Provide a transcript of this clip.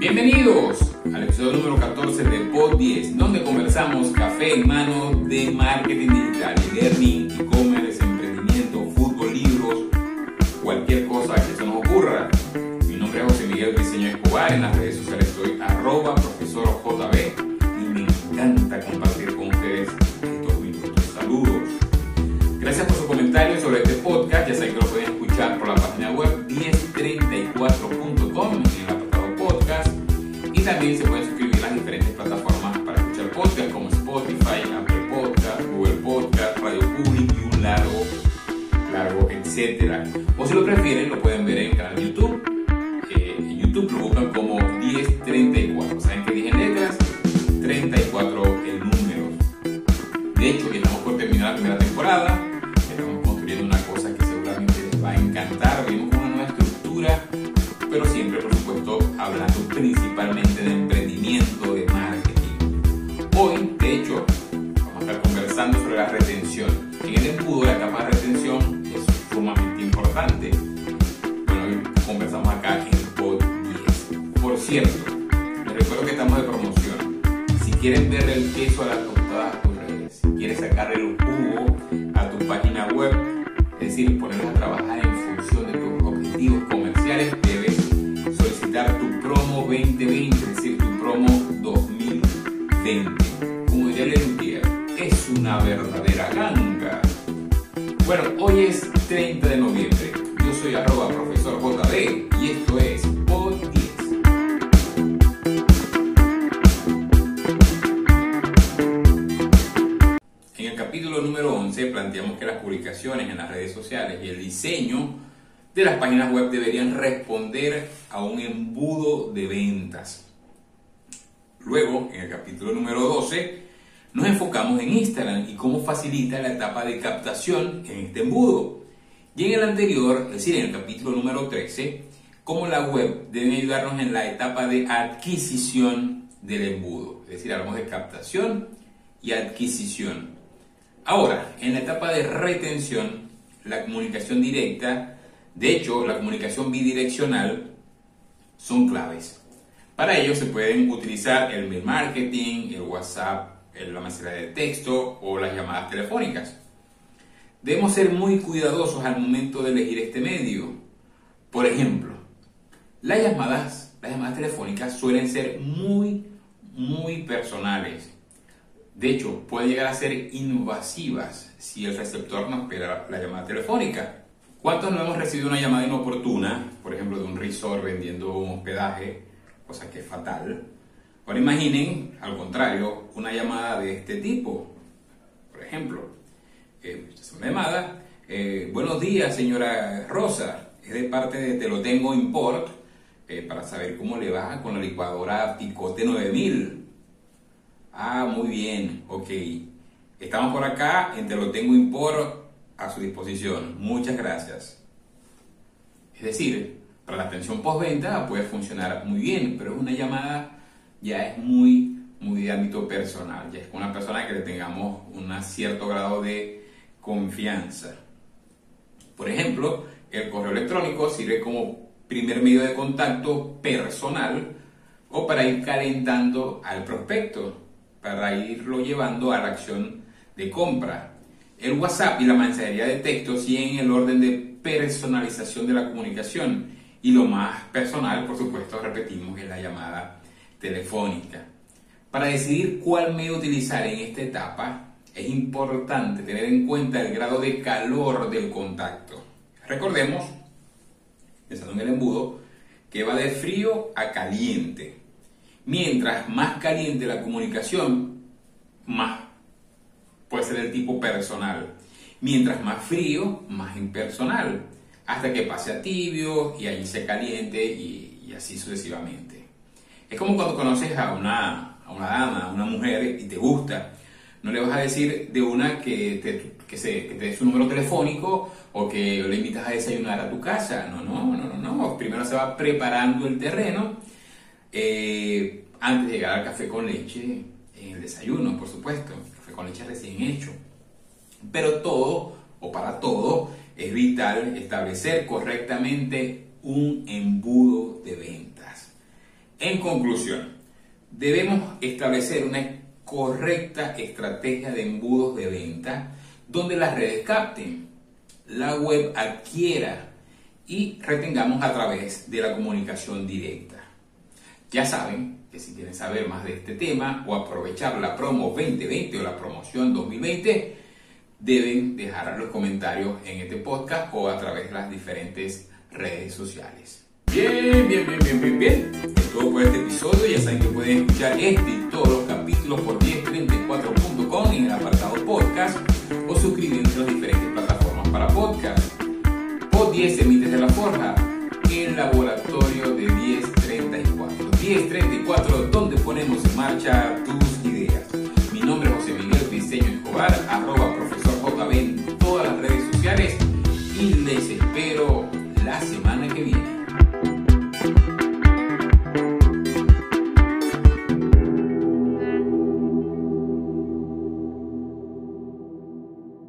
Bienvenidos al episodio número 14 de Pod 10, donde conversamos café en mano de marketing digital, learning, e-commerce, emprendimiento, fútbol, libros, cualquier cosa que se nos ocurra. Mi nombre es José Miguel Diseño Escobar, en las redes sociales estoy arroba profesor JB y me encanta compartir con ustedes estos minutos. Saludos. Gracias por sus comentarios sobre Spotify, Apple Podcast, Google Podcast, Radio Public y un largo, largo, etcétera. O si lo prefieren, lo pueden ver en el canal de YouTube. Eh, en YouTube lo buscan como 1034. Cierto, les recuerdo que estamos de promoción. Si quieren ver el queso a la tostada a tus redes, si quieres sacarle el jugo a tu página web, es decir, ponerlas a trabajar en función de tus objetivos comerciales, debes solicitar tu promo 2020, es decir, tu promo 2020. Como diría Lelutier, es una verdadera ganga. Bueno, hoy es 30 de noviembre. Yo soy arroba profesor JB en las redes sociales y el diseño de las páginas web deberían responder a un embudo de ventas. Luego, en el capítulo número 12, nos enfocamos en Instagram y cómo facilita la etapa de captación en este embudo. Y en el anterior, es decir, en el capítulo número 13, cómo la web debe ayudarnos en la etapa de adquisición del embudo. Es decir, hablamos de captación y adquisición. Ahora, en la etapa de retención, la comunicación directa, de hecho, la comunicación bidireccional, son claves. Para ello se pueden utilizar el mail marketing, el WhatsApp, la mensajería de texto o las llamadas telefónicas. Debemos ser muy cuidadosos al momento de elegir este medio. Por ejemplo, las llamadas, las llamadas telefónicas suelen ser muy, muy personales. De hecho, pueden llegar a ser invasivas si el receptor no espera la llamada telefónica. ¿Cuántos no hemos recibido una llamada inoportuna, por ejemplo, de un resort vendiendo un hospedaje, cosa que es fatal? Ahora imaginen, al contrario, una llamada de este tipo. Por ejemplo, eh, es una llamada, eh, buenos días señora Rosa, es de parte de Te lo tengo import, eh, para saber cómo le va con la licuadora Picote 9000. Ah, muy bien, ok. Estamos por acá, en Te lo tengo import a su disposición. Muchas gracias. Es decir, para la atención postventa puede funcionar muy bien, pero es una llamada ya es muy, muy de ámbito personal, ya es con una persona que le tengamos un cierto grado de confianza. Por ejemplo, el correo electrónico sirve como primer medio de contacto personal o para ir calentando al prospecto, para irlo llevando a la acción de compra. El WhatsApp y la mensajería de texto siguen el orden de personalización de la comunicación y lo más personal, por supuesto, repetimos, es la llamada telefónica. Para decidir cuál medio utilizar en esta etapa, es importante tener en cuenta el grado de calor del contacto. Recordemos, pensando en el embudo, que va de frío a caliente. Mientras más caliente la comunicación, más puede ser el tipo personal. Mientras más frío, más impersonal. Hasta que pase a tibio y allí se caliente y, así sucesivamente. Es como cuando conoces a una, a una dama, a una mujer y te gusta. No le vas a decir de una que te, que, se, que te su número telefónico o que le invitas a desayunar a tu casa. No, no, no, no. no. Primero se va preparando el terreno eh, antes de llegar al café con leche, en el desayuno, por supuesto. Café con leche recién hecho. Pero todo, o para todo, es vital establecer correctamente un embudo de ventas. En conclusión, debemos establecer una correcta estrategia de embudos de venta donde las redes capten, la web adquiera y retengamos a través de la comunicación directa. Ya saben que si quieren saber más de este tema o aprovechar la promo 2020 o la promoción 2020, deben dejar los comentarios en este podcast o a través de las diferentes redes sociales. Bien, bien, bien, bien, bien, bien. Es todo por este episodio. Ya saben que pueden escuchar este y todos los capítulos por 1034.com en el apartado podcast o suscribiéndose a las diferentes plataformas para podcast. Pod 10 Emites de la Forja, el laboratorio de 1034. 1034, donde ponemos en marcha tus ideas. Mi nombre es José Miguel Diseño Escobar,